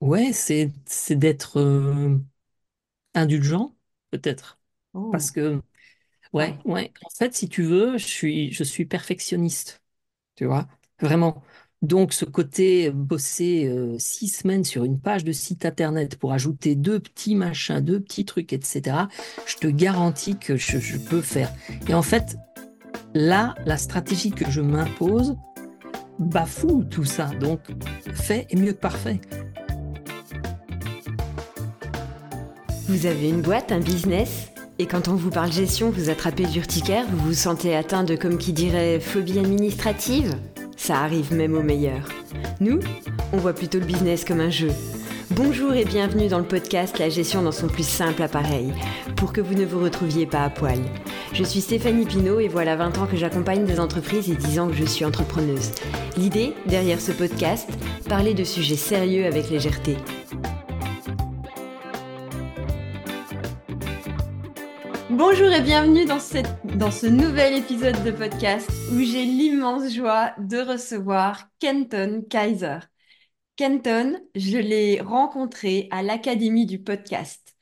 Ouais, c'est c'est d'être euh, indulgent, peut-être. Parce Oh, que, ouais, waouh. ouais, en fait, si tu veux, je suis, je suis perfectionniste, tu vois, vraiment. Donc, ce côté euh, bosser euh, six semaines sur une page de site internet pour ajouter deux petits machins, deux petits trucs, etc., je te garantis que je, je peux faire. Et en fait, là, la stratégie que je m'impose bafoue tout ça. Donc, fait est mieux que parfait. Vous avez une boîte, un business? Et quand on vous parle gestion, vous attrapez d'urticaire, vous vous sentez atteint de, comme qui dirait, phobie administrative? Ça arrive même aux meilleurs. Nous, on voit plutôt le business comme un jeu. Bonjour et bienvenue dans le podcast La gestion dans son plus simple appareil, pour que vous ne vous retrouviez pas à poil. Je suis Stéphanie Pinault et voilà 20 ans que j'accompagne des entreprises et 10 ans que je suis entrepreneuse. L'idée, derrière ce podcast, parler de sujets sérieux avec légèreté. Bonjour et bienvenue dans, cette- dans ce nouvel épisode de podcast où j'ai l'immense joie de recevoir Kenton Kaiser. Kenton, je l'ai rencontré à l'Académie du podcast.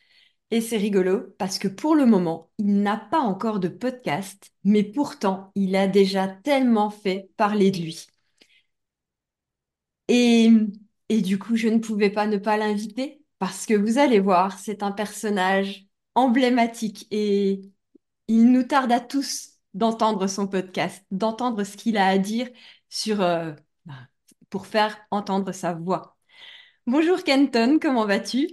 Et c'est rigolo parce que pour le moment, il n'a pas encore de podcast, mais pourtant, il a déjà tellement fait parler de lui. Et, et du coup, je ne pouvais pas ne pas l'inviter parce que vous allez voir, c'est un personnage emblématique et il nous tarde à tous d'entendre son podcast, d'entendre ce qu'il a à dire sur, euh, bah, pour faire entendre sa voix. Bonjour Kenton, comment vas-tu?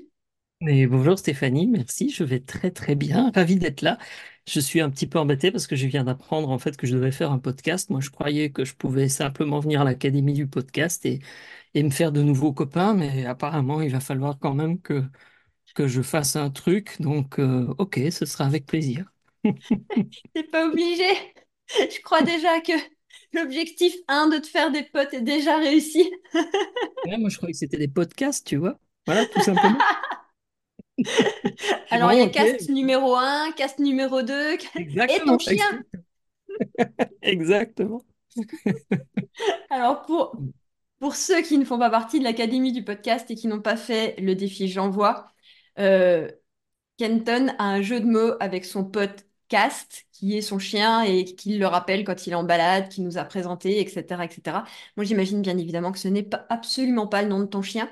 Bonjour Stéphanie, merci, je vais très très bien, ravi d'être là. Je suis un petit peu embêté parce que je viens d'apprendre en fait que je devais faire un podcast. Moi, je croyais que je pouvais simplement venir à l'Académie du podcast et, et me faire de nouveaux copains, mais apparemment, il va falloir quand même que, que je fasse un truc. Donc, euh, ok, ce sera avec plaisir. T'es pas obligé. Je crois déjà que l'objectif un de te faire des potes est déjà réussi. Ouais, moi, je croyais que c'était des podcasts, tu vois. Voilà, tout simplement. Alors, il y a cast numéro un, cast numéro 2 et ton chien. exact- exactement. Alors, pour, pour ceux qui ne font pas partie de l'Académie du podcast et qui n'ont pas fait le défi J'envoie, euh, Kenton a un jeu de mots avec son pote Cast, qui est son chien et qui le rappelle quand il est en balade, qui nous a présenté, etc., etc. Moi, j'imagine bien évidemment que ce n'est pas, absolument pas le nom de ton chien,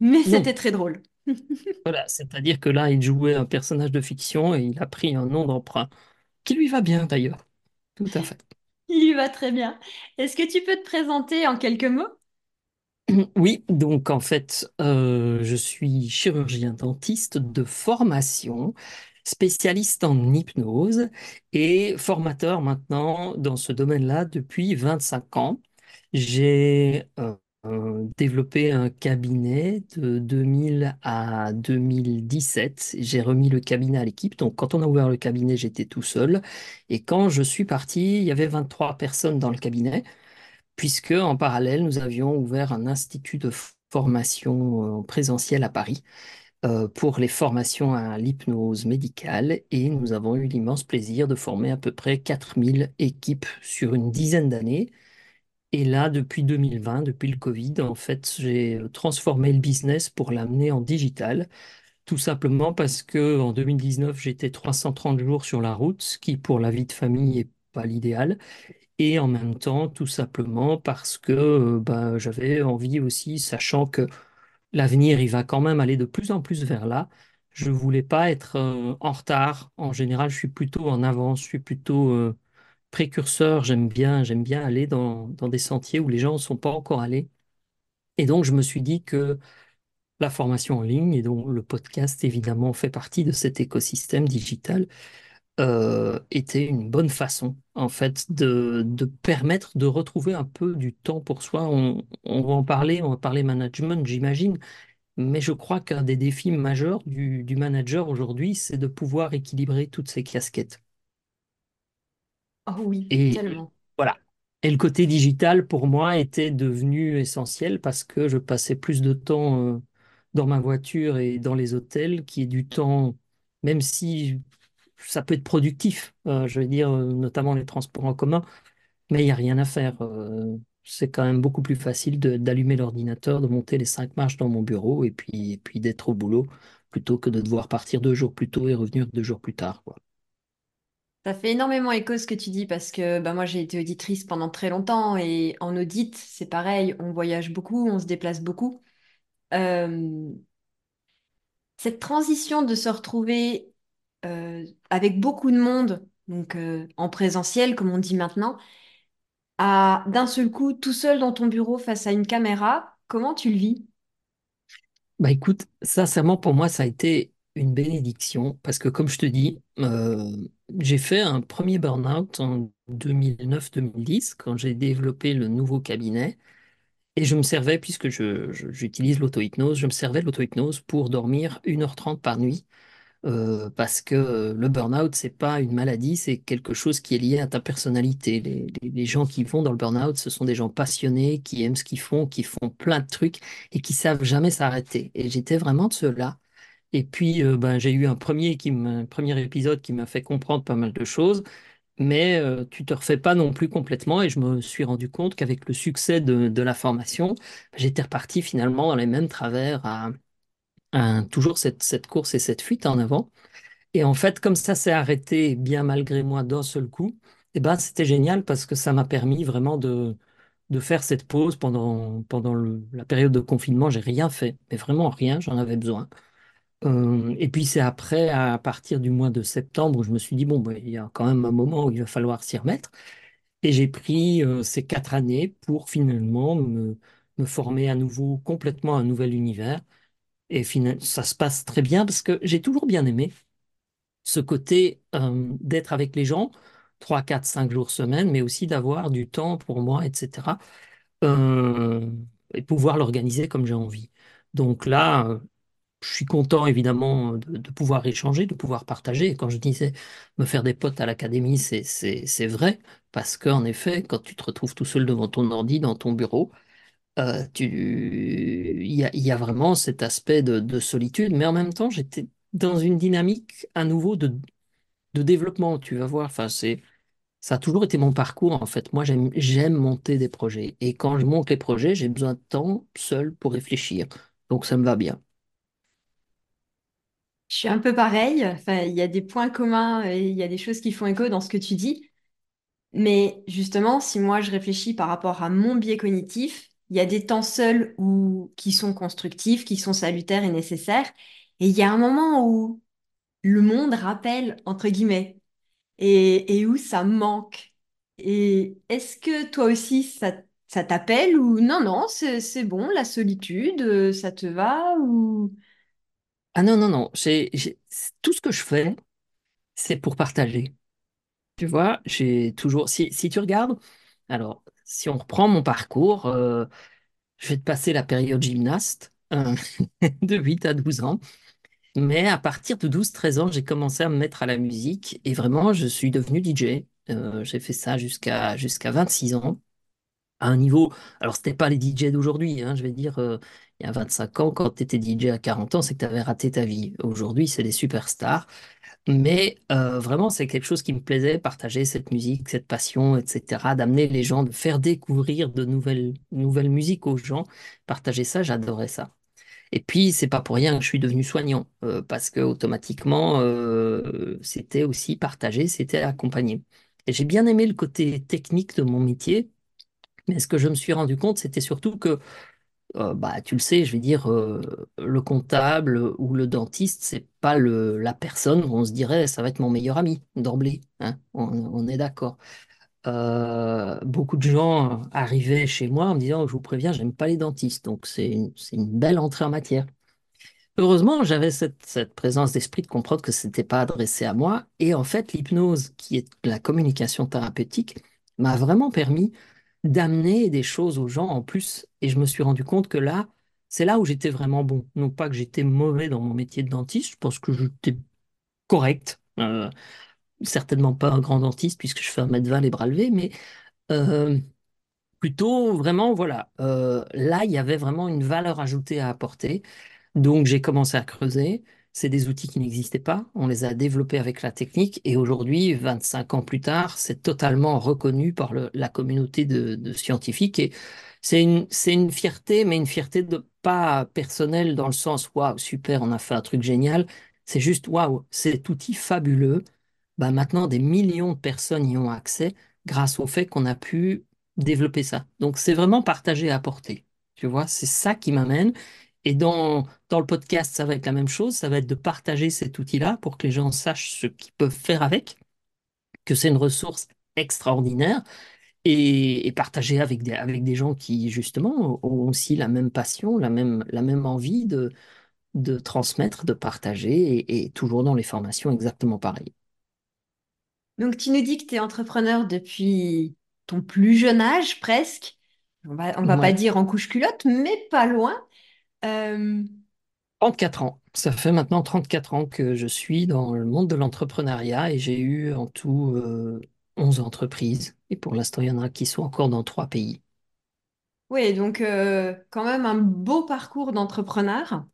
mais c'était très drôle. voilà, c'est-à-dire que là, il jouait un personnage de fiction et il a pris un nom d'emprunt, qui lui va bien d'ailleurs. Tout à fait. Il y va très bien. Est-ce que tu peux te présenter en quelques mots? Oui, donc en fait, euh, je suis chirurgien dentiste de formation, spécialiste en hypnose et formateur maintenant dans ce domaine-là depuis 25 ans. J'ai euh, développé un cabinet de 2000 à 2017. J'ai remis le cabinet à l'équipe. Donc quand on a ouvert le cabinet, j'étais tout seul. Et quand je suis parti, il y avait 23 personnes dans le cabinet puisque en parallèle, nous avions ouvert un institut de formation euh, présentiel à Paris euh, pour les formations à l'hypnose médicale et nous avons eu l'immense plaisir de former à peu près 4000 équipes sur une dizaine d'années. Et là, depuis 2020, depuis le Covid, en fait, j'ai transformé le business pour l'amener en digital, tout simplement parce que en 2019, j'étais 330 jours sur la route, ce qui pour la vie de famille n'est pas l'idéal. Et en même temps, tout simplement parce que bah, j'avais envie aussi, sachant que l'avenir, il va quand même aller de plus en plus vers là, je voulais pas être euh, en retard. En général, je suis plutôt en avance, je suis plutôt euh, précurseur. J'aime bien, j'aime bien aller dans des sentiers où les gens ne sont pas encore allés. Et donc, je me suis dit que la formation en ligne et donc le podcast, évidemment, fait partie de cet écosystème digital euh, était une bonne façon, en fait, de, de permettre de retrouver un peu du temps pour soi. On, on va en parler, on va parler management, j'imagine, mais je crois qu'un des défis majeurs du, du manager aujourd'hui, c'est de pouvoir équilibrer toutes ces casquettes. Oh oui, Et tellement. voilà. Et le côté digital, pour moi, était devenu essentiel parce que je passais plus de temps euh, dans ma voiture et dans les hôtels, qui est du temps, même si ça peut être productif, euh, je veux dire, euh, notamment les transports en commun, mais il n'y a rien à faire. euh, C'est quand même beaucoup plus facile d'allumer l'ordinateur, de monter les cinq marches dans mon bureau et puis, et puis d'être au boulot plutôt que de devoir partir deux jours plus tôt et revenir deux jours plus tard. Ça fait énormément écho ce que tu dis parce que bah, moi j'ai été auditrice pendant très longtemps et en audit c'est pareil, on voyage beaucoup, on se déplace beaucoup. Cette transition de se retrouver euh, avec beaucoup de monde, donc euh, en présentiel comme on dit maintenant, à d'un seul coup tout seul dans ton bureau face à une caméra, comment tu le vis? Bah écoute, sincèrement, pour moi, ça a été une bénédiction parce que, comme je te dis, euh, j'ai fait un premier burn-out en 2009-2010 quand j'ai développé le nouveau cabinet et je me servais, puisque je, j'utilise l'auto-hypnose, je me servais de l'auto-hypnose pour dormir une heure trente par nuit euh, parce que euh, le burn-out, c'est pas une maladie, c'est quelque chose qui est lié à ta personnalité. Les, gens qui vont dans le burn-out, ce sont des gens passionnés, qui aiment ce qu'ils font, qui font plein de trucs et qui savent jamais s'arrêter. Et j'étais vraiment de ceux-là. Et puis, euh, ben, j'ai eu un premier, qui un premier épisode qui m'a fait comprendre pas mal de choses, mais euh, tu te refais pas non plus complètement. Et je me suis rendu compte qu'avec le succès de, de la formation, j'étais reparti finalement dans les mêmes travers à, toujours cette, course et cette fuite en avant. Et en fait, comme ça s'est arrêté bien malgré moi d'un seul coup, eh ben, c'était génial parce que ça m'a permis vraiment de, de faire cette pause pendant, pendant la période de confinement. J'ai rien fait, mais vraiment rien, j'en avais besoin. Euh, et puis c'est après, à partir du mois de septembre, où je me suis dit, bon, ben, il y a quand même un moment où il va falloir s'y remettre. Et j'ai pris euh, ces quatre années pour finalement me, me former à nouveau complètement un nouvel univers. Et fina- ça se passe très bien parce que j'ai toujours bien aimé ce côté euh, d'être avec les gens, 3, 4, 5 jours semaine, mais aussi d'avoir du temps pour moi, etc. euh, et pouvoir l'organiser comme j'ai envie. Donc là, je suis content évidemment de, de pouvoir échanger, de pouvoir partager. Et quand je disais me faire des potes à l'académie, c'est vrai, parce qu'en effet, quand tu te retrouves tout seul devant ton ordi, dans ton bureau, euh, tu... il y a, vraiment cet aspect de, de solitude, mais en même temps, j'étais dans une dynamique à nouveau de de développement, tu vas voir. Enfin, c'est, ça a toujours été mon parcours, en fait. Moi, j'aime, j'aime monter des projets. Et quand je monte les projets, j'ai besoin de temps seul pour réfléchir. Donc, ça me va bien. Je suis un peu pareil, enfin, il y a des points communs et il y a des choses qui font écho dans ce que tu dis. Mais justement, si moi je réfléchis par rapport à mon biais cognitif, il y a des temps seuls où, qui sont constructifs, qui sont salutaires et nécessaires. Et il y a un moment où le monde rappelle, entre guillemets, et, où ça manque. Et est-ce que toi aussi, ça, t'appelle ou non, non, c'est, bon, la solitude, euh, ça te va ou... Ah non, non, non. J'ai- tout ce que je fais, c'est pour partager. Tu vois, j'ai toujours. Si, si tu regardes, alors, si on reprend mon parcours, euh, je vais te passer la période gymnaste, euh, de 8 à 12 ans. Mais à partir de douze treize ans, j'ai commencé à me mettre à la musique et vraiment, je suis devenu DJ. Euh, j'ai fait ça jusqu'à jusqu'à 26 ans, à un niveau. Alors, c'était pas les DJ d'aujourd'hui, hein, je vais dire, il y a 25 ans, quand tu étais DJ à 40 ans, c'est que tu avais raté ta vie. Aujourd'hui, c'est des superstars. Mais euh, vraiment, c'est quelque chose qui me plaisait, partager cette musique, cette passion, etc., d'amener les gens, de faire découvrir de nouvelles, nouvelles musiques aux gens. Partager ça, j'adorais ça. Et puis, c'est pas pour rien que je suis devenu soignant, euh, parce que automatiquement, euh, c'était aussi partagé, c'était accompagné. Et j'ai bien aimé le côté technique de mon métier, mais ce que je me suis rendu compte, c'était surtout que, euh, bah, tu le sais, je vais dire, euh, le comptable ou le dentiste, c'est pas le, la personne où on se dirait, ça va être mon meilleur ami d'emblée, hein, on, est d'accord. Euh, beaucoup de gens arrivaient chez moi en me disant, je vous préviens, j'aime pas les dentistes, donc c'est une, une belle entrée en matière. Heureusement, j'avais cette, cette présence d'esprit de comprendre que ce n'était pas adressé à moi. Et en fait, l'hypnose, qui est la communication thérapeutique, m'a vraiment permis d'amener des choses aux gens en plus. Et je me suis rendu compte que là, c'est là où j'étais vraiment bon. Non pas que j'étais mauvais dans mon métier de dentiste, je pense que j'étais correct. Euh, certainement pas un grand dentiste puisque je fais un mètre 20 les bras levés, mais euh, plutôt vraiment, voilà. Euh, là, il y avait vraiment une valeur ajoutée à apporter. Donc j'ai commencé à creuser c'est des outils qui n'existaient pas. On les a développés avec la technique et aujourd'hui, 25 ans plus tard, c'est totalement reconnu par la communauté de, scientifiques. Et c'est une, c'est une fierté, mais une fierté de pas personnelle dans le sens, waouh, super, on a fait un truc génial. C'est juste, waouh, cet outil fabuleux. Bah maintenant, des millions de personnes y ont accès grâce au fait qu'on a pu développer ça. Donc, c'est vraiment partager et apporter. Tu vois, c'est ça qui m'amène. Et dans, dans le podcast, ça va être la même chose. Ça va être de partager cet outil-là pour que les gens sachent ce qu'ils peuvent faire avec, que c'est une ressource extraordinaire et, et partager avec des, avec des gens qui, justement, ont aussi la même passion, la même, la même envie de, de transmettre, de partager et, et toujours dans les formations exactement pareil. Donc, tu nous dis que tu es entrepreneur depuis ton plus jeune âge, presque. On va, on va pas dire en couche-culotte, mais pas loin. Euh, 34 ans. Ça fait maintenant 34 ans que je suis dans le monde de l'entrepreneuriat et j'ai eu en tout euh, 11 entreprises. Et pour l'instant, il y en a qui sont encore dans trois pays. oui, donc euh, quand même un beau parcours d'entrepreneur.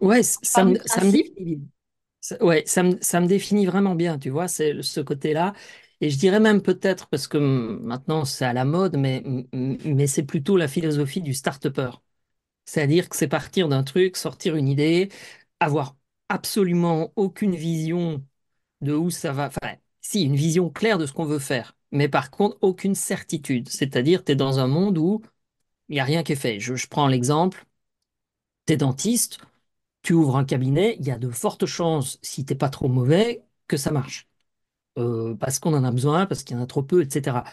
Ouais, ça me, ça me principe. définit bien. Ça- ouais, ça me, ça me définit vraiment bien, tu vois, c'est ce côté-là. Et je dirais même peut-être, parce que maintenant c'est à la mode, mais, mais c'est plutôt la philosophie du start-upper. C'est-à-dire que c'est partir d'un truc, sortir une idée, avoir absolument aucune vision de où ça va. Enfin, si, une vision claire de ce qu'on veut faire, mais par contre, aucune certitude. C'est-à-dire, tu es dans un monde où il n'y a rien qui est fait. Je, prends l'exemple, tu es dentiste, tu ouvres un cabinet, il y a de fortes chances, si t'es pas trop mauvais, que ça marche. Euh, parce qu'on en a besoin, parce qu'il y en a trop peu, etc.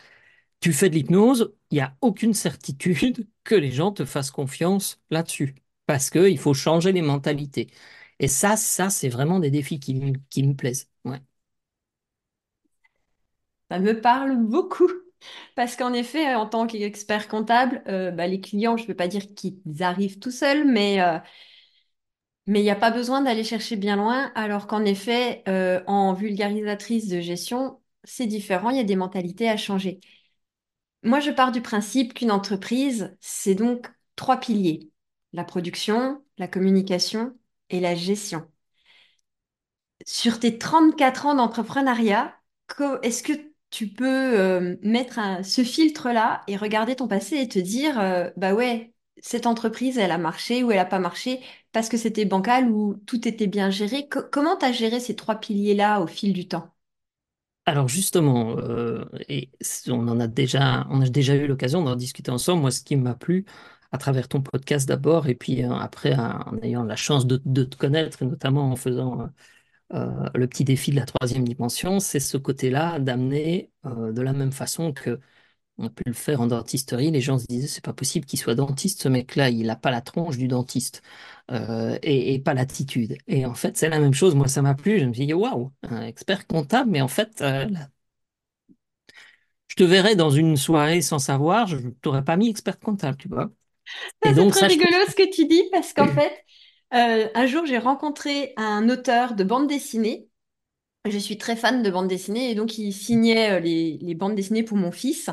Tu fais de l'hypnose, il n'y a aucune certitude que les gens te fassent confiance là-dessus. Parce qu'il faut changer les mentalités. Et ça, ça, c'est vraiment des défis qui, me- plaisent. Ouais. Ça me parle beaucoup. Parce qu'en effet, en tant qu'expert comptable, euh, bah, les clients, je ne veux pas dire qu'ils arrivent tout seuls, mais euh, il n'y a pas besoin d'aller chercher bien loin. Alors qu'en effet, euh, en vulgarisatrice de gestion, c'est différent, il y a des mentalités à changer. Moi, je pars du principe qu'une entreprise, c'est donc trois piliers. La production, la communication et la gestion. Sur tes 34 ans d'entrepreneuriat, est-ce que tu peux euh, mettre ce filtre-là et regarder ton passé et te dire, euh, bah ouais, cette entreprise, elle a marché ou elle n'a pas marché parce que c'était bancal ou tout était bien géré. Co- comment tu as géré ces trois piliers-là au fil du temps? Alors justement, euh, et on en a déjà, on a déjà eu l'occasion d'en discuter ensemble. Moi, ce qui m'a plu à travers ton podcast d'abord, et puis euh, après, en ayant la chance de, te connaître, et notamment en faisant euh, le petit défi de la troisième dimension, c'est ce côté-là d'amener de la même façon que on peut le faire en dentisterie. Les gens se disaient, c'est pas possible qu'il soit dentiste, ce mec-là, il n'a pas la tronche du dentiste euh, et, et pas l'attitude. Et en fait, c'est la même chose. Moi, ça m'a plu. Je me suis dit, waouh, un expert comptable, mais en fait, euh, là, je te verrais dans une soirée sans savoir, je t'aurais pas mis expert comptable, tu vois. C'est très ça, je trouve. rigolo ce que tu dis parce qu'en fait, euh, un jour, j'ai rencontré un auteur de bande dessinée. Je suis très fan de bande dessinée et donc il signait euh, les, les bandes dessinées pour mon fils.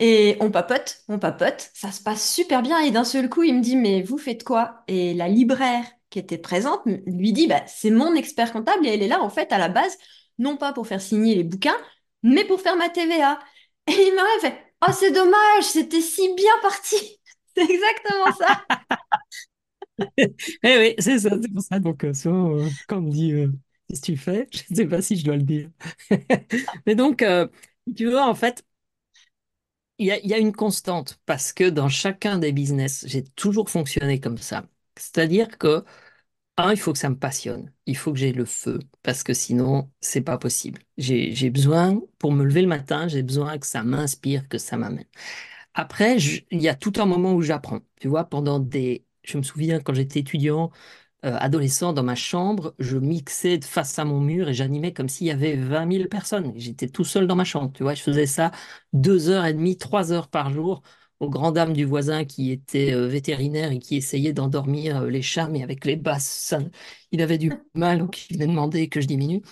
Et on papote, on papote, ça se passe super bien. Et d'un seul coup, il me dit, mais vous faites quoi? Et la libraire qui était présente lui dit, bah, c'est mon expert comptable et elle est là, en fait, à la base, non pas pour faire signer les bouquins, mais pour faire ma TVA. Et il m'a fait, oh, c'est dommage, c'était si bien parti. C'est exactement ça. Eh oui, c'est ça, c'est pour ça. Donc, euh, souvent, euh, quand on me dit, euh, qu'est-ce que tu fais? Je ne sais pas si je dois le dire. Mais donc, euh, tu vois, en fait, Il y a, une constante parce que dans chacun des business, j'ai toujours fonctionné comme ça. C'est-à-dire que, un, il faut que ça me passionne. Il faut que j'ai le feu parce que sinon, c'est pas possible. J'ai, besoin, pour me lever le matin, j'ai besoin que ça m'inspire, que ça m'amène. Après, il y a tout un moment où j'apprends. Tu vois, pendant des, je me souviens quand j'étais étudiant, euh, adolescent dans ma chambre, je mixais face à mon mur et j'animais comme s'il y avait vingt mille personnes. J'étais tout seul dans ma chambre, tu vois. Je faisais ça deux heures et demie, trois heures par jour aux grandes dames du voisin qui était euh, vétérinaire et qui essayait d'endormir euh, les chats, mais avec les basses, il avait du mal, donc il venait demander que je diminue.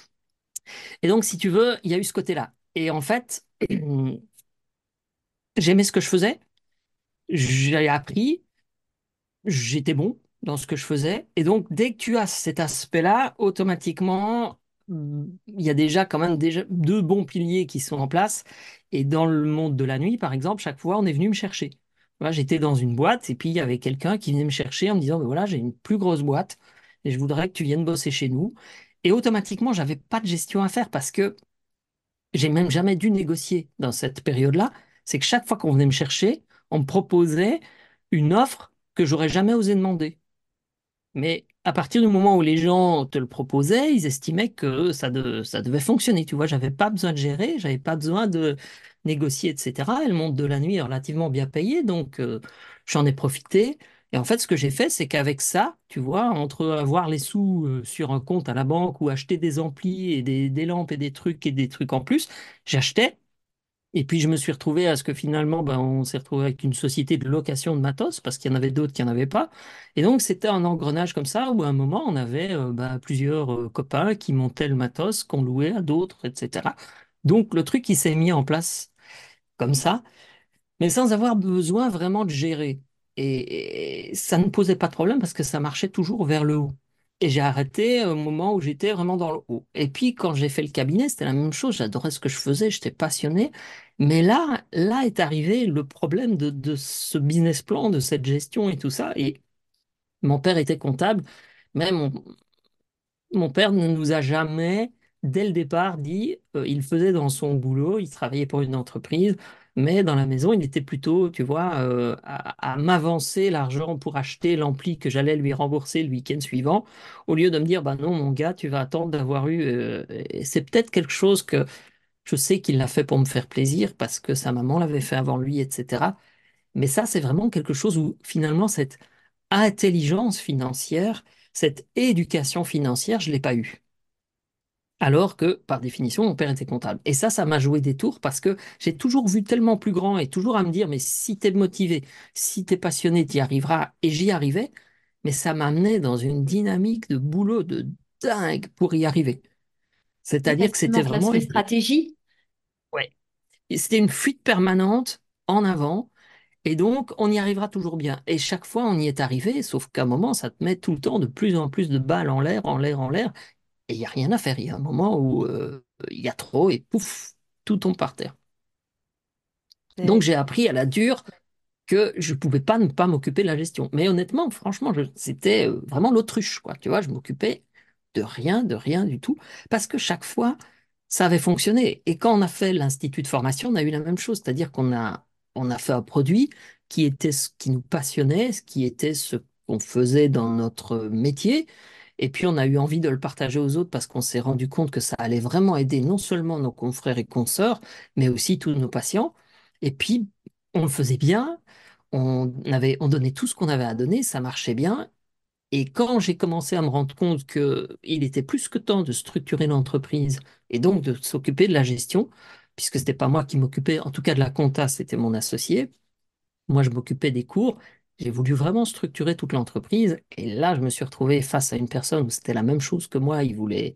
Et donc, si tu veux, il y a eu ce côté-là. Et en fait, j'aimais ce que je faisais, j'ai appris, j'étais bon. Dans ce que je faisais. Et donc, dès que tu as cet aspect-là, automatiquement, mm, il y a déjà quand même déjà deux bons piliers qui sont en place. Et dans le monde de la nuit, par exemple, chaque fois, on est venu me chercher. J'étais dans une boîte et puis il y avait quelqu'un qui venait me chercher en me disant, Ben voilà, j'ai une plus grosse boîte et je voudrais que tu viennes bosser chez nous. Et automatiquement, j'avais pas de gestion à faire parce que j'ai même jamais dû négocier dans cette période-là. C'est que chaque fois qu'on venait me chercher, on me proposait une offre que j'aurais jamais osé demander. Mais à partir du moment où les gens te le proposaient, ils estimaient que ça, de- ça devait fonctionner. Tu vois, j'avais pas besoin de gérer, j'avais pas besoin de négocier, etc. Et le monde de la nuit relativement bien payé, donc euh, j'en ai profité. Et en fait, ce que j'ai fait, c'est qu'avec ça, tu vois, entre avoir les sous euh, sur un compte à la banque ou acheter des amplis et des, des lampes et des trucs et des trucs en plus, j'achetais et puis je me suis retrouvé à ce que finalement, ben, on s'est retrouvé avec une société de location de matos parce qu'il y en avait d'autres qui n'en avaient pas. Et donc c'était un engrenage comme ça où à un moment on avait euh, ben, plusieurs euh, copains qui montaient le matos, qu'on louait à d'autres, etc. Donc le truc qui s'est mis en place comme ça mais sans avoir besoin vraiment de gérer. Et, et ça ne posait pas de problème parce que ça marchait toujours vers le haut. Et j'ai arrêté au moment où j'étais vraiment dans le haut. Et puis quand j'ai fait le cabinet, c'était la même chose. J'adorais ce que je faisais, j'étais passionné. Mais là, là est arrivé le problème de, ce business plan, de cette gestion et tout ça. Et mon père était comptable. Mon, mon père ne nous a jamais, dès le départ, dit, euh, il faisait dans son boulot, il travaillait pour une entreprise, mais dans la maison, il était plutôt, tu vois, euh, à, m'avancer l'argent pour acheter l'ampli que j'allais lui rembourser le week-end suivant, au lieu de me dire, bah non, mon gars, tu vas attendre d'avoir eu. euh, c'est peut-être quelque chose que je sais qu'il l'a fait pour me faire plaisir, parce que sa maman l'avait fait avant lui, etc. Mais ça, c'est vraiment quelque chose où finalement, cette intelligence financière, cette éducation financière, je ne l'ai pas eue. Alors que, par définition, mon père était comptable. Et ça, ça m'a joué des tours parce que j'ai toujours vu tellement plus grand et toujours à me dire, mais si tu es motivé, si tu es passionné, tu y arriveras. Et j'y arrivais, mais ça m'amenait dans une dynamique de boulot de dingue pour y arriver. C'est-à-dire que c'était vraiment une, stratégie, ouais. C'était une fuite permanente en avant Et donc, on y arrivera toujours bien. Et chaque fois, on y est arrivé, sauf qu'à un moment, ça te met tout le temps de plus en plus de balles en l'air, en l'air, en l'air. Et il n'y a rien à faire. Il y a un moment où euh, il y a trop et pouf, tout tombe par terre. Donc, j'ai appris à la dure que je ne pouvais pas ne pas m'occuper de la gestion. Mais honnêtement, franchement, c'était euh, vraiment l'autruche, quoi. Tu vois, je m'occupais de rien, de rien du tout, parce que chaque fois, ça avait fonctionné. Et quand on a fait l'institut de formation, on a eu la même chose, c'est-à-dire qu'on a, on a fait un produit qui était ce qui nous passionnait, ce qui était ce qu'on faisait dans notre métier. Et puis, on a eu envie de le partager aux autres parce qu'on s'est rendu compte que ça allait vraiment aider non seulement nos confrères et consoeurs, mais aussi tous nos patients. Et puis, on le faisait bien, on avait, on donnait tout ce qu'on avait à donner, ça marchait bien. Et quand j'ai commencé à me rendre compte qu'il était plus que temps de structurer l'entreprise et donc de s'occuper de la gestion, puisque c'était pas moi qui m'occupais, en tout cas de la compta, c'était mon associé. Moi, je m'occupais des cours. J'ai voulu vraiment structurer toute l'entreprise. Et là, je me suis retrouvé face à une personne où c'était la même chose que moi. Il voulait,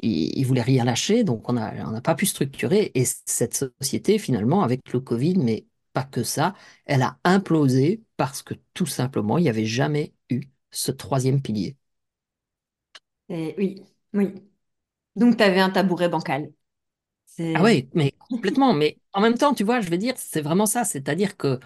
il, il voulait rien lâcher, donc on n'a pas pu structurer. Et cette société, finalement, avec le Covid, mais pas que ça, elle a implosé parce que tout simplement, il n'y avait jamais eu ce troisième pilier. c'est- oui, oui. Donc tu avais un tabouret bancal. Ah ouais, mais complètement. Mais en même temps, tu vois, je veux dire, c'est vraiment ça. C'est-à-dire que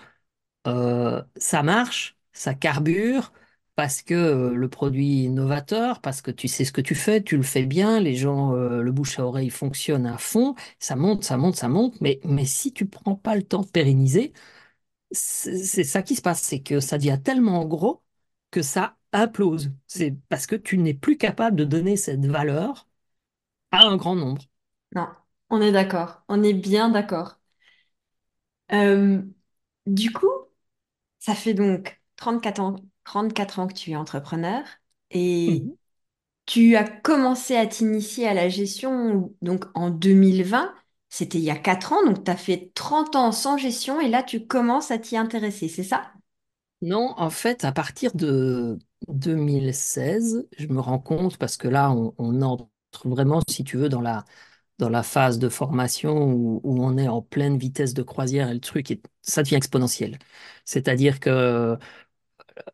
euh, ça marche, ça carbure, parce que euh, le produit est novateur, parce que tu sais ce que tu fais, tu le fais bien, les gens, euh, le bouche à oreille fonctionne à fond, ça monte, ça monte, ça monte. Mais, mais si tu prends pas le temps de pérenniser, c'est ça qui se passe, c'est que ça devient tellement gros que ça implose. C'est parce que tu n'es plus capable de donner cette valeur à un grand nombre. non, on est d'accord, on est bien d'accord. Du coup, ça fait donc 34 ans, 34 ans que tu es entrepreneur et Mhm. tu as commencé à t'initier à la gestion donc en 2020. C'était il y a 4 ans, donc tu as fait 30 ans sans gestion et là tu commences à t'y intéresser, c'est ça? Non, en fait, à partir de 2016, je me rends compte, parce que là, on, on entre vraiment, si tu veux, dans la, dans la phase de formation où, on est en pleine vitesse de croisière et le truc, ça devient exponentiel. C'est-à-dire que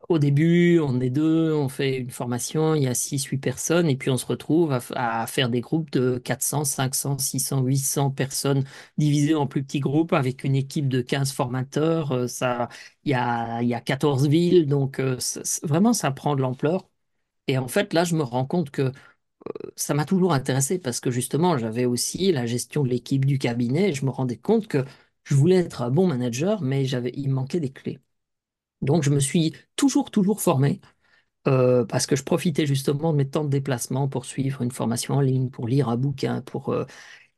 au début, on est deux, on fait une formation, il y a six, huit personnes, et puis on se retrouve à, faire des groupes de 400, 500, 600, 800 personnes divisées en plus petits groupes avec une équipe de 15 formateurs. Euh, Ça, il y a, il y a 14 villes, donc euh, vraiment, ça prend de l'ampleur. Et en fait, là, je me rends compte que ça m'a toujours intéressé parce que justement, j'avais aussi la gestion de l'équipe du cabinet et je me rendais compte que je voulais être un bon manager, mais j'avais, il manquait des clés. Donc, je me suis toujours, toujours formé euh, parce que je profitais justement de mes temps de déplacement pour suivre une formation en ligne, pour lire un bouquin, pour, euh,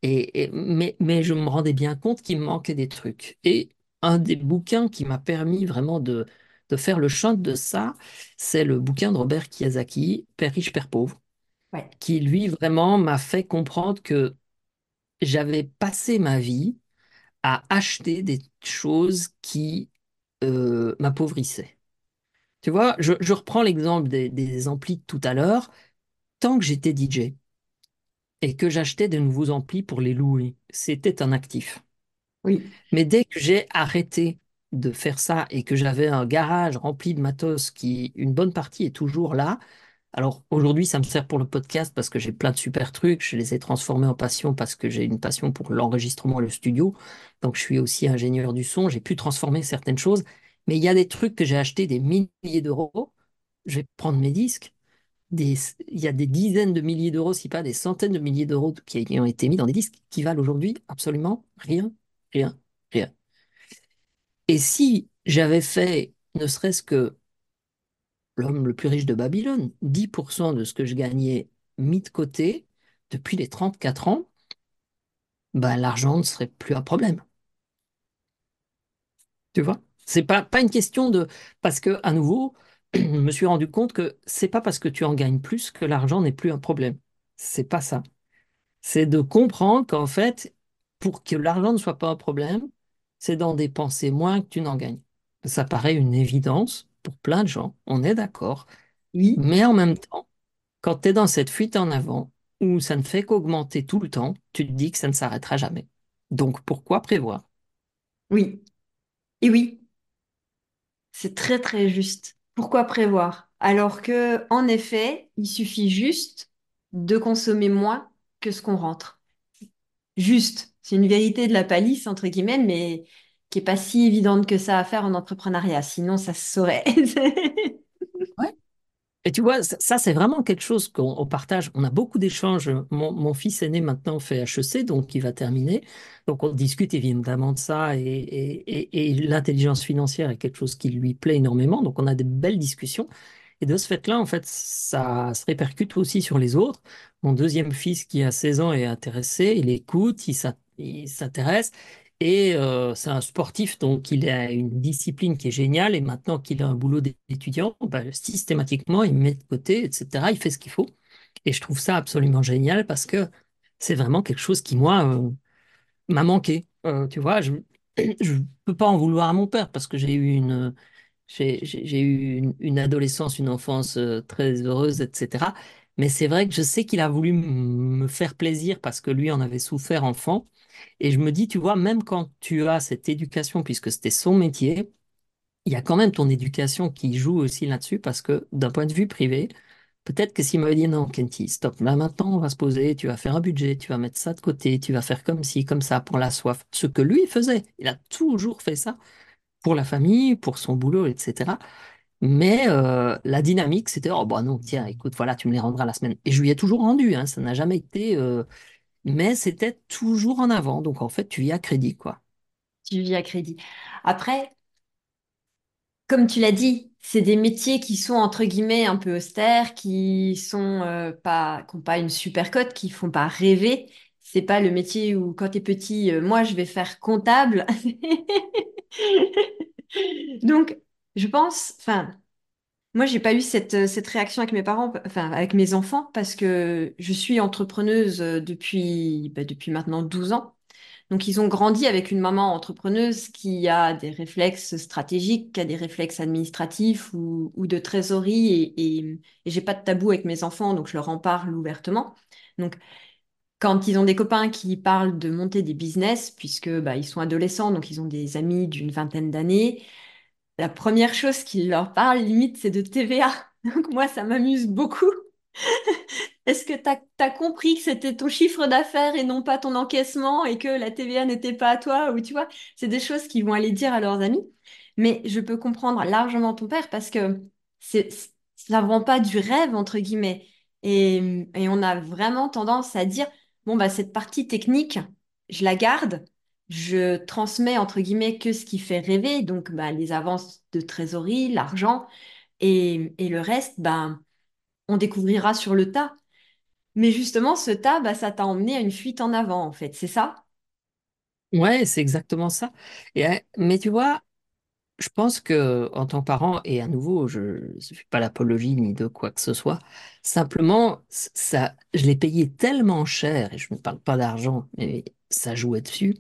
et, et- mais, mais je me rendais bien compte qu'il me manquait des trucs. Et un des bouquins qui m'a permis vraiment de, de faire le chant de ça, c'est le bouquin de Robert Kiyosaki, Père riche, Père pauvre, Ouais. qui lui vraiment m'a fait comprendre que j'avais passé ma vie à acheter des choses qui euh, m'appauvrissaient. Tu vois, je, je reprends l'exemple des, des amplis de tout à l'heure. Tant que j'étais DJ et que j'achetais de nouveaux amplis pour les louer, c'était un actif. Oui. Mais dès que j'ai arrêté de faire ça et que j'avais un garage rempli de matos qui, une bonne partie est toujours là, alors aujourd'hui ça me sert pour le podcast parce que j'ai plein de super trucs, je les ai transformés en passion parce que j'ai une passion pour l'enregistrement et le studio, donc je suis aussi ingénieur du son, j'ai pu transformer certaines choses, mais il y a des trucs que j'ai achetés des milliers d'euros, je vais prendre mes disques, il y a des dizaines de milliers d'euros, si pas des centaines de milliers d'euros qui ont été mis dans des disques qui valent aujourd'hui absolument rien, rien, rien. Et si j'avais fait, ne serait-ce que l'homme le plus riche de Babylone, 10% de ce que je gagnais mis de côté depuis les 34 ans, ben, l'argent ne serait plus un problème. Tu vois? C'est pas, pas une question de... Parce que, à nouveau, je me suis rendu compte que c'est pas parce que tu en gagnes plus que l'argent n'est plus un problème. C'est pas ça. C'est de comprendre qu'en fait, pour que l'argent ne soit pas un problème, c'est d'en dépenser moins que tu n'en gagnes. Ça paraît une évidence pour plein de gens, on est d'accord. Oui. Mais en même temps, quand tu es dans cette fuite en avant, où ça ne fait qu'augmenter tout le temps, tu te dis que ça ne s'arrêtera jamais. Donc pourquoi prévoir? Oui. Et oui. C'est très très juste. Pourquoi prévoir? Alors que, en effet, il suffit juste de consommer moins que ce qu'on rentre. Juste. C'est une vérité de la palisse, entre guillemets, mais qui est pas si évidente que ça à faire en entrepreneuriat. Sinon, ça se saurait. Et tu vois, ça, c'est vraiment quelque chose qu'on on partage. On a beaucoup d'échanges. Mon, mon fils aîné maintenant fait HEC, donc il va terminer. Donc on discute évidemment de ça et, et, et- l'intelligence financière est quelque chose qui lui plaît énormément. Donc on a des belles discussions. Et de ce fait-là, en fait, ça se répercute aussi sur les autres. Mon deuxième fils qui a 16 ans est intéressé, il écoute, il s'intéresse. Et euh, c'est un sportif, donc il a une discipline qui est géniale. Et maintenant qu'il a un boulot d'étudiant, bah, systématiquement, il met de côté, etc. Il fait ce qu'il faut. Et je trouve ça absolument génial parce que c'est vraiment quelque chose qui, moi, euh, m'a manqué. Euh, tu vois, je ne peux pas en vouloir à mon père parce que j'ai eu une, j'ai, eu une, adolescence, une enfance très heureuse, etc. Mais c'est vrai que je sais qu'il a voulu me faire plaisir parce que lui en avait souffert enfant. Et je me dis, tu vois, même quand tu as cette éducation, puisque c'était son métier, il y a quand même ton éducation qui joue aussi là-dessus parce que d'un point de vue privé, peut-être que s'il m'avait dit non, Kenty, stop, là maintenant on va se poser, tu vas faire un budget, tu vas mettre ça de côté, tu vas faire comme ci, comme ça pour la soif, ce que lui faisait, il a toujours fait ça pour la famille, pour son boulot, etc. Mais euh, la dynamique, c'était, oh bah non, tiens, écoute, voilà, tu me les rendras la semaine. Et je lui ai toujours rendu, hein, ça n'a jamais été, euh, mais c'était toujours en avant, donc en fait, tu y as crédit, quoi. Tu vis à crédit. Après, comme tu l'as dit, c'est des métiers qui sont entre guillemets un peu austères, qui sont euh, pas, qui ont pas une super cote, qui font pas rêver. C'est pas le métier où quand tu es petit, moi je vais faire comptable. Donc, je pense, enfin, moi j'ai pas eu cette, euh, cette réaction avec mes parents, enfin avec mes enfants, parce que je suis entrepreneuse euh, depuis, bah, depuis maintenant 12 ans. Donc, ils ont grandi avec une maman entrepreneuse qui a des réflexes stratégiques, qui a des réflexes administratifs ou, ou de trésorerie. Et, et, et j'ai pas de tabou avec mes enfants, donc je leur en parle ouvertement. Donc, quand ils ont des copains qui parlent de monter des business, puisque bah, ils sont adolescents, donc ils ont des amis d'une vingtaine d'années, la première chose qui leur parle, limite, c'est de TVA. Donc moi, ça m'amuse beaucoup. Est-ce que tu as, compris que c'était ton chiffre d'affaires et non pas ton encaissement et que la TVA n'était pas à toi ou tu vois, c'est des choses qu'ils vont aller dire à leurs amis. Mais je peux comprendre largement ton père parce que c'est, ça vend pas du rêve, entre guillemets. Et, et on a vraiment tendance à dire, bon, bah, cette partie technique, je la garde, je transmets, entre guillemets, que ce qui fait rêver, donc bah, les avances de trésorerie, l'argent, et, le reste, bah, on découvrira sur le tas. Mais justement, ce tas, bah, ça t'a emmené à une fuite en avant, en fait, c'est ça? Ouais, c'est exactement ça. Et, euh, mais tu vois, je pense que en tant que parent, et à nouveau, je ne fais pas l'apologie ni de quoi que ce soit, simplement, ça, je l'ai payé tellement cher, et je ne parle pas d'argent, mais ça jouait dessus,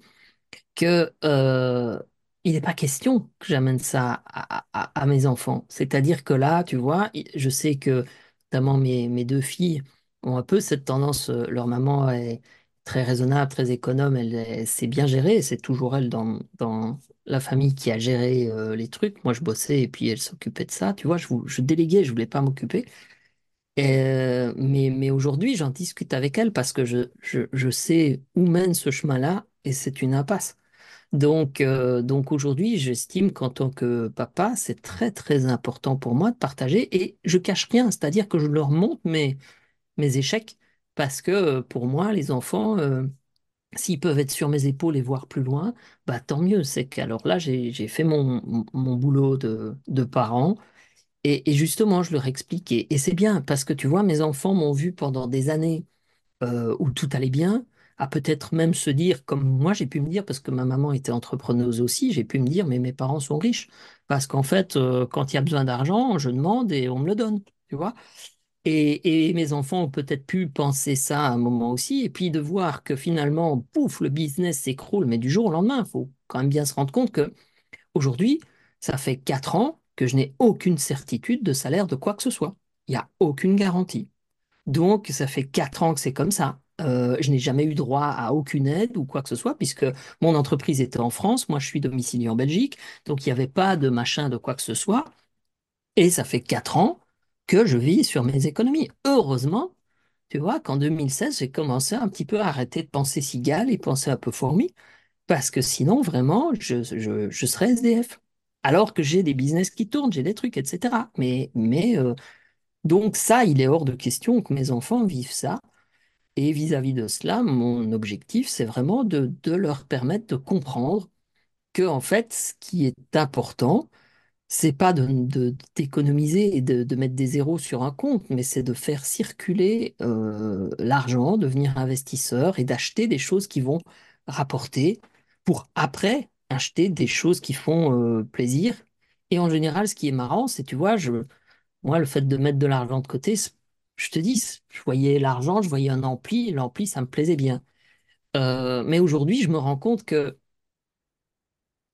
que euh, il n'est pas question que j'amène ça à, mes enfants. C'est-à-dire que là, tu vois, je sais que notamment mes, mes deux filles ont un peu cette tendance, euh, leur maman est très raisonnable, très économe, elle, elle sait bien gérer, c'est toujours elle dans, dans la famille qui a géré euh, les trucs. Moi, je bossais et puis elle s'occupait de ça, tu vois, je, je déléguais, je voulais pas m'occuper. Mais mais aujourd'hui, j'en discute avec elle parce que je, je, je sais où mène ce chemin-là et c'est une impasse. Donc, euh, donc aujourd'hui, j'estime qu'en tant que papa, c'est très très important pour moi de partager et je cache rien, c'est-à-dire que je leur montre mes, mes échecs parce que euh, pour moi, les enfants, euh, s'ils peuvent être sur mes épaules et voir plus loin, bah tant mieux. C'est qu'alors là, j'ai, fait mon, mon boulot de, de parent et, justement, je leur explique et, et c'est bien parce que tu vois, mes enfants m'ont vu pendant des années où tout allait bien, à peut-être même se dire, comme moi j'ai pu me dire, parce que ma maman était entrepreneuse aussi, j'ai pu me dire, mais mes parents sont riches. Parce qu'en fait, euh, quand il y a besoin d'argent, je demande et on me le donne, tu vois. Et, et mes enfants ont peut-être pu penser ça à un moment aussi, et puis de voir que finalement, pouf, le business s'écroule, mais du jour au lendemain, il faut quand même bien se rendre compte que aujourd'hui, ça fait quatre ans que je n'ai aucune certitude de salaire de quoi que ce soit. Il n'y a aucune garantie. Donc, ça fait quatre ans que c'est comme ça. Euh, je n'ai jamais eu droit à aucune aide ou quoi que ce soit, puisque mon entreprise était en France, moi je suis domicilié en Belgique, donc il n'y avait pas de machin de quoi que ce soit. Et ça fait quatre ans que je vis sur mes économies. Heureusement, tu vois, qu'en 2016, j'ai commencé un petit peu à arrêter de penser cigale et penser un peu fourmi, parce que sinon, vraiment, je, je, je serais SDF. Alors que j'ai des business qui tournent, j'ai des trucs, etc. Mais, mais euh, donc ça, il est hors de question que mes enfants vivent ça. Et vis-à-vis de cela, mon objectif, c'est vraiment de, leur permettre de comprendre que, en fait, ce qui est important, c'est pas d'économiser et de, mettre des zéros sur un compte, mais c'est de faire circuler euh, l'argent, devenir investisseur et d'acheter des choses qui vont rapporter pour après acheter des choses qui font euh, plaisir. Et en général, ce qui est marrant, c'est, tu vois, moi, le fait de mettre de l'argent de côté, je te dis, je voyais l'argent, je voyais un ampli, l'ampli, ça me plaisait bien. Euh, mais aujourd'hui, je me rends compte que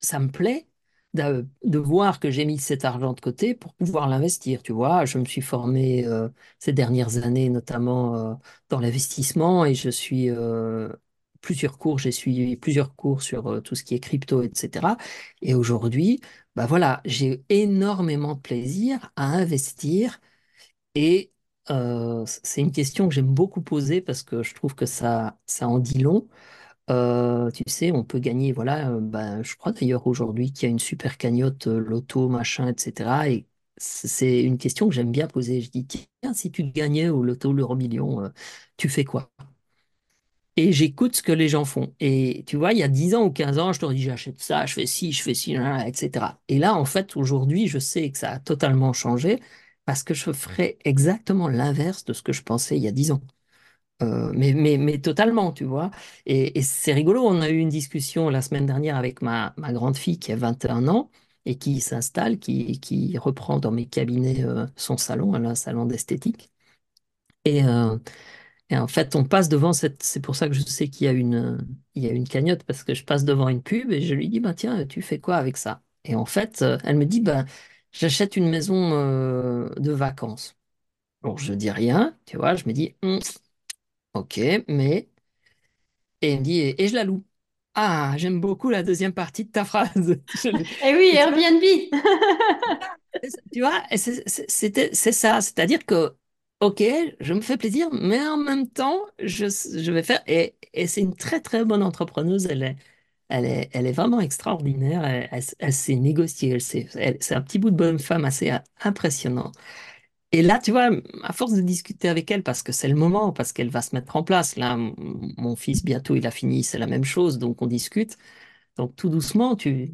ça me plaît de, voir que j'ai mis cet argent de côté pour pouvoir l'investir. Tu vois, je me suis formé euh, ces dernières années, notamment euh, dans l'investissement, et je suis plusieurs cours, j'ai suivi plusieurs cours sur tout ce qui est crypto, etc. Et aujourd'hui, bah voilà, j'ai énormément de plaisir à investir et euh, c'est une question que j'aime beaucoup poser parce que je trouve que ça, ça en dit long. Euh, tu sais, on peut gagner, voilà, euh, ben, je crois d'ailleurs aujourd'hui qu'il y a une super cagnotte, euh, loto, machin, etc. Et c'est une question que j'aime bien poser. Je dis, tiens, si tu gagnais au loto, l'euro million, tu fais quoi? Et j'écoute ce que les gens font. Et tu vois, il y a 10 ans ou 15 ans, je leur dis, j'achète ça, je fais ci, je fais ci, etc. Et là, en fait, aujourd'hui, je sais que ça a totalement changé parce que je ferais exactement l'inverse de ce que je pensais il y a 10 ans. Euh, mais, mais, totalement, tu vois. Et, c'est rigolo, on a eu une discussion la semaine dernière avec ma, grande fille qui a 21 ans et qui s'installe, qui, reprend dans mes cabinets euh, son salon, un salon d'esthétique. Et, euh, et en fait, on passe devant cette. C'est pour ça que je sais qu'il y a une, il y a une cagnotte, parce que je passe devant une pub et je lui dis, bah, tiens, tu fais quoi avec ça? Et en fait, elle me dit, bah, j'achète une maison euh, de vacances. Bon, je dis rien, tu vois, je me dis, Hum, ok, mais. Et me dit, et, et je la loue. Ah, j'aime beaucoup la deuxième partie de ta phrase. Je- Eh oui, tu vois, Airbnb. tu vois, et c'est c'est- c'était- c'est ça. C'est-à-dire que, OK, je me fais plaisir, mais en même temps, je, je vais faire. Et, et c'est une très, très bonne entrepreneuse. Elle est, elle est, vraiment extraordinaire. Elle, elle, elle sait, elle- c'est un petit bout de bonne femme assez impressionnant. Et là, tu vois, à force de discuter avec elle, parce que c'est le moment, parce qu'elle va se mettre en place. Là, mon fils, bientôt, il a fini, c'est la même chose, donc on discute. Donc tout doucement, tu,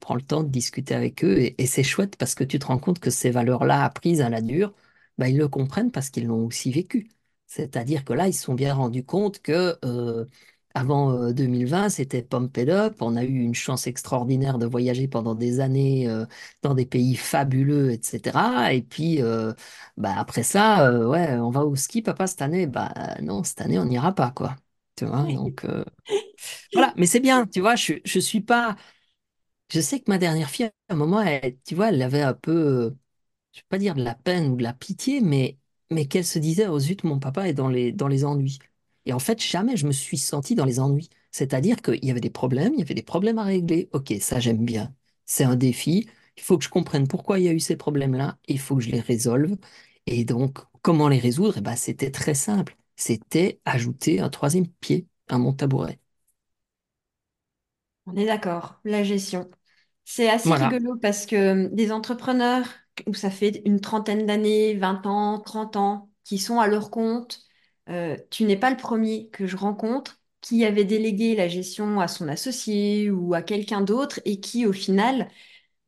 prends le temps de discuter avec eux et, et c'est chouette parce que tu te rends compte que ces valeurs-là apprises à la dure, bah, ils le comprennent parce qu'ils l'ont aussi vécu. C'est-à-dire que là, ils se sont bien rendus compte que euh, avant euh, 2020, c'était pump it up. On a eu une chance extraordinaire de voyager pendant des années euh, dans des pays fabuleux, etc. Et puis euh, bah, après ça, euh, ouais, on va au ski, papa, cette année? Bah non, cette année, on n'ira pas, quoi. Tu vois, donc. euh, voilà, mais c'est bien, tu vois, je, je suis pas. Je sais que ma dernière fille, à un moment, elle, tu vois, elle avait un peu, euh, je vais pas dire de la peine ou de la pitié, mais, mais qu'elle se disait, oh zut, mon papa est dans les, dans les ennuis. Et en fait, jamais je me suis senti dans les ennuis. C'est-à-dire qu'il y avait des problèmes, il y avait des problèmes à régler. Ok, ça j'aime bien. C'est un défi. Il faut que je comprenne pourquoi il y a eu ces problèmes-là. Il faut que je les résolve. Et donc, comment les résoudre? Eh ben, c'était très simple. C'était ajouter un troisième pied à mon tabouret. On est d'accord, la gestion. C'est assez Voilà. rigolo parce que des entrepreneurs où ça fait une trentaine d'années, 20 ans, 30 ans, qui sont à leur compte, euh, tu n'es pas le premier que je rencontre qui avait délégué la gestion à son associé ou à quelqu'un d'autre et qui, au final,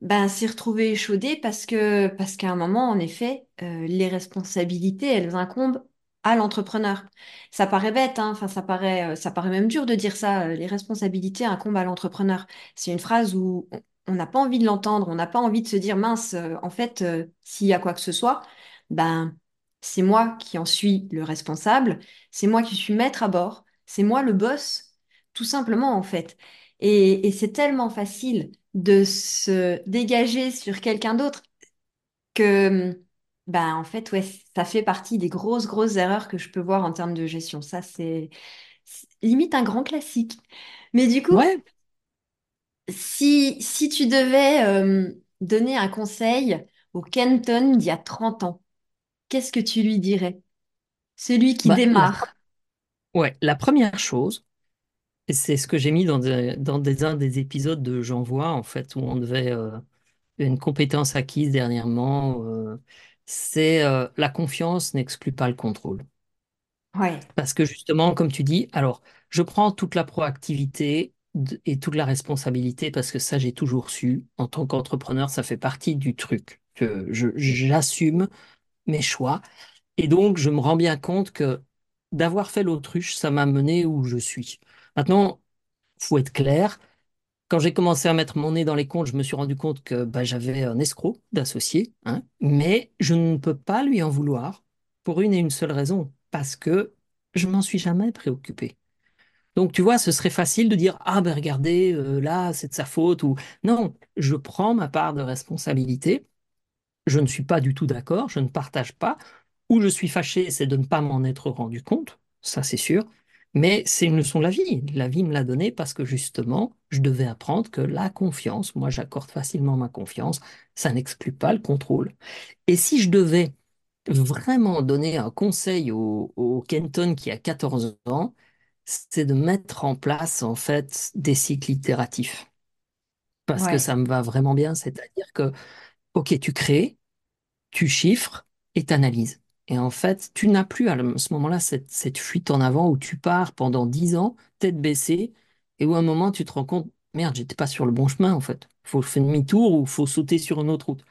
ben, s'est retrouvé échaudé parce que, parce qu'à un moment, en effet, euh, les responsabilités, elles incombent à l'entrepreneur. Ça paraît bête, hein, enfin, ça paraît, euh, ça paraît même dur de dire ça, les responsabilités incombent à l'entrepreneur. C'est une phrase où on n'a pas envie de l'entendre, on n'a pas envie de se dire, mince, en fait, s'il y a quoi que ce soit, ben, c'est moi qui en suis le responsable, c'est moi qui suis maître à bord, c'est moi le boss, tout simplement, en fait. Et, et c'est tellement facile de se dégager sur quelqu'un d'autre que, ben, en fait, ouais, ça fait partie des grosses, grosses erreurs que je peux voir en termes de gestion. Ça, c'est c'est limite un grand classique. Mais du coup, Ouais, si, si tu devais euh, donner un conseil au Kenton d'il y a 30 ans, qu'est-ce que tu lui dirais? Celui qui bah, la, démarre. ouais, la première chose, et c'est ce que j'ai mis dans, des, dans des, un des épisodes de J'envoie, en fait, où on devait euh, une compétence acquise dernièrement, euh, c'est euh, la confiance n'exclut pas le contrôle. Ouais, Parce que justement, comme tu dis, alors, je prends toute la proactivité d- et toute la responsabilité parce que ça, j'ai toujours su. En tant qu'entrepreneur, ça fait partie du truc que je, j'assume mes choix. Et donc, je me rends bien compte que d'avoir fait l'autruche, ça m'a mené où je suis. Maintenant, faut être clair. Quand j'ai commencé à mettre mon nez dans les comptes, je me suis rendu compte que bah, j'avais un escroc d'associé, hein, mais je ne peux pas lui en vouloir pour une et une seule raison, parce que je m'en suis jamais préoccupé. Donc, tu vois, ce serait facile de dire, ah ben regardez, euh, là, c'est de sa faute, ou non, je prends ma part de responsabilité je ne suis pas du tout d'accord, je ne partage pas. Où je suis fâché, c'est de ne pas m'en être rendu compte, ça c'est sûr. Mais c'est une leçon de la vie. La vie me l'a donnée parce que justement, je devais apprendre que la confiance, moi j'accorde facilement ma confiance, ça n'exclut pas le contrôle. Et si je devais vraiment donner un conseil au, au Kenton qui a 14 ans, c'est de mettre en place en fait des cycles itératifs. Parce que ça me va vraiment bien, c'est-à-dire que, ok, tu crées, tu chiffres et tu analyses. Et en fait, tu n'as plus à ce moment-là cette, fuite en avant où tu pars pendant 10 ans, tête baissée, et où à un moment tu te rends compte, merde, j'étais pas sur le bon chemin en fait. Faut faire demi-tour ou faut sauter sur une autre route.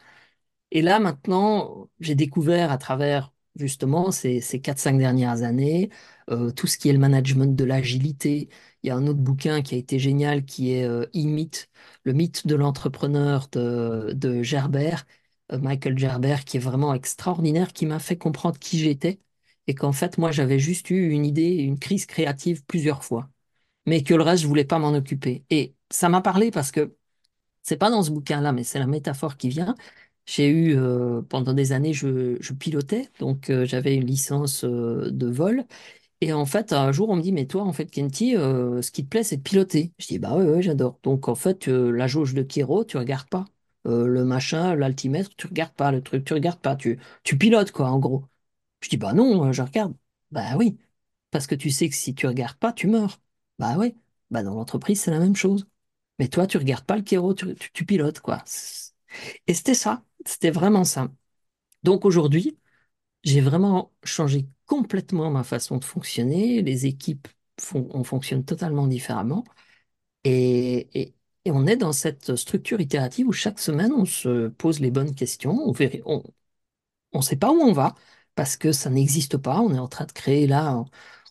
Et là, maintenant, j'ai découvert à travers justement ces, ces 4-5 dernières années euh, tout ce qui est le management de l'agilité. Il y a un autre bouquin qui a été génial qui est euh, le mythe de l'entrepreneur de, de Gerbert, euh, Michael Gerbert, qui est vraiment extraordinaire, qui m'a fait comprendre qui j'étais et qu'en fait, moi, j'avais juste eu une idée, une crise créative plusieurs fois, mais que le reste, je voulais pas m'en occuper. Et ça m'a parlé parce que c'est pas dans ce bouquin-là, mais c'est la métaphore qui vient. J'ai eu, euh, pendant des années, je, pilotais, donc euh, j'avais une licence euh, de vol. Et en fait, un jour, on me dit, mais toi, en fait, Kenty, ce qui te plaît, c'est de piloter. Je dis, bah ouais, j'adore. Donc, en fait, la jauge de Kiro, tu regardes pas. Le machin, l'altimètre, tu regardes pas. Le truc, tu regardes pas. Tu, pilotes, quoi, en gros. Je dis, bah non, je regarde. Bah oui, parce que tu sais que si tu regardes pas, tu meurs. Bah oui, bah dans l'entreprise, c'est la même chose. Mais toi, tu regardes pas le Kiro, tu pilotes, quoi. Et c'était ça, c'était vraiment ça. Donc aujourd'hui, j'ai vraiment changé complètement ma façon de fonctionner. Les équipes font, on fonctionne totalement différemment. Et, on est dans cette structure itérative où chaque semaine, on se pose les bonnes questions. On véri- on, on ne sait pas où on va parce que ça n'existe pas. On est en train de créer là,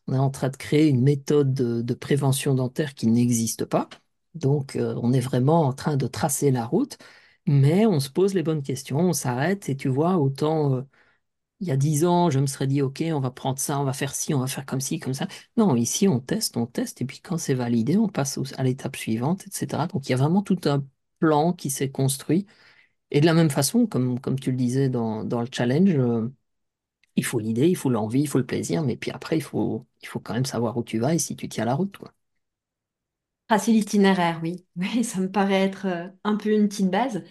on est en train de créer une méthode de, de prévention dentaire qui n'existe pas. Donc, euh, on est vraiment en train de tracer la route, mais on se pose les bonnes questions, on s'arrête et tu vois, autant. euh, il y a dix ans, je me serais dit, OK, on va prendre ça, on va faire ci, on va faire comme ci, comme ça. Non, ici, on teste, on teste, et puis quand c'est validé, on passe à l'étape suivante, etc. Donc, il y a vraiment tout un plan qui s'est construit. Et de la même façon, comme, comme tu le disais dans, dans le challenge, euh, il faut l'idée, il faut l'envie, il faut le plaisir, mais puis après, il faut, il faut quand même savoir où tu vas et si tu tiens la route, quoi. Tracer l'itinéraire, oui. Oui, ça me paraît être euh, un peu une petite base.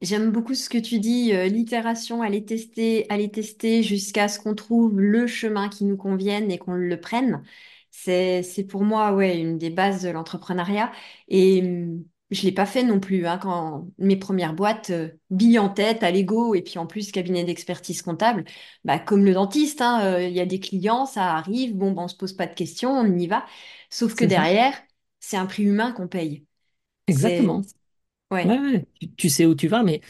J'aime beaucoup ce que tu dis, euh, l'itération, aller tester, aller tester jusqu'à ce qu'on trouve le chemin qui nous convienne et qu'on le prenne. C'est, pour moi, ouais, une des bases de l'entrepreneuriat. Et je l'ai pas fait non plus, hein, quand mes premières boîtes, euh, billes en tête, à l'ego, et puis en plus cabinet d'expertise comptable, bah, comme le dentiste, hein, euh, il y a des clients, ça arrive, bon, ben, on se pose pas de questions, on y va. Sauf que derrière, c'est un prix humain qu'on paye. Exactement. Ouais, ouais. ouais. Tu, tu sais où tu vas, mais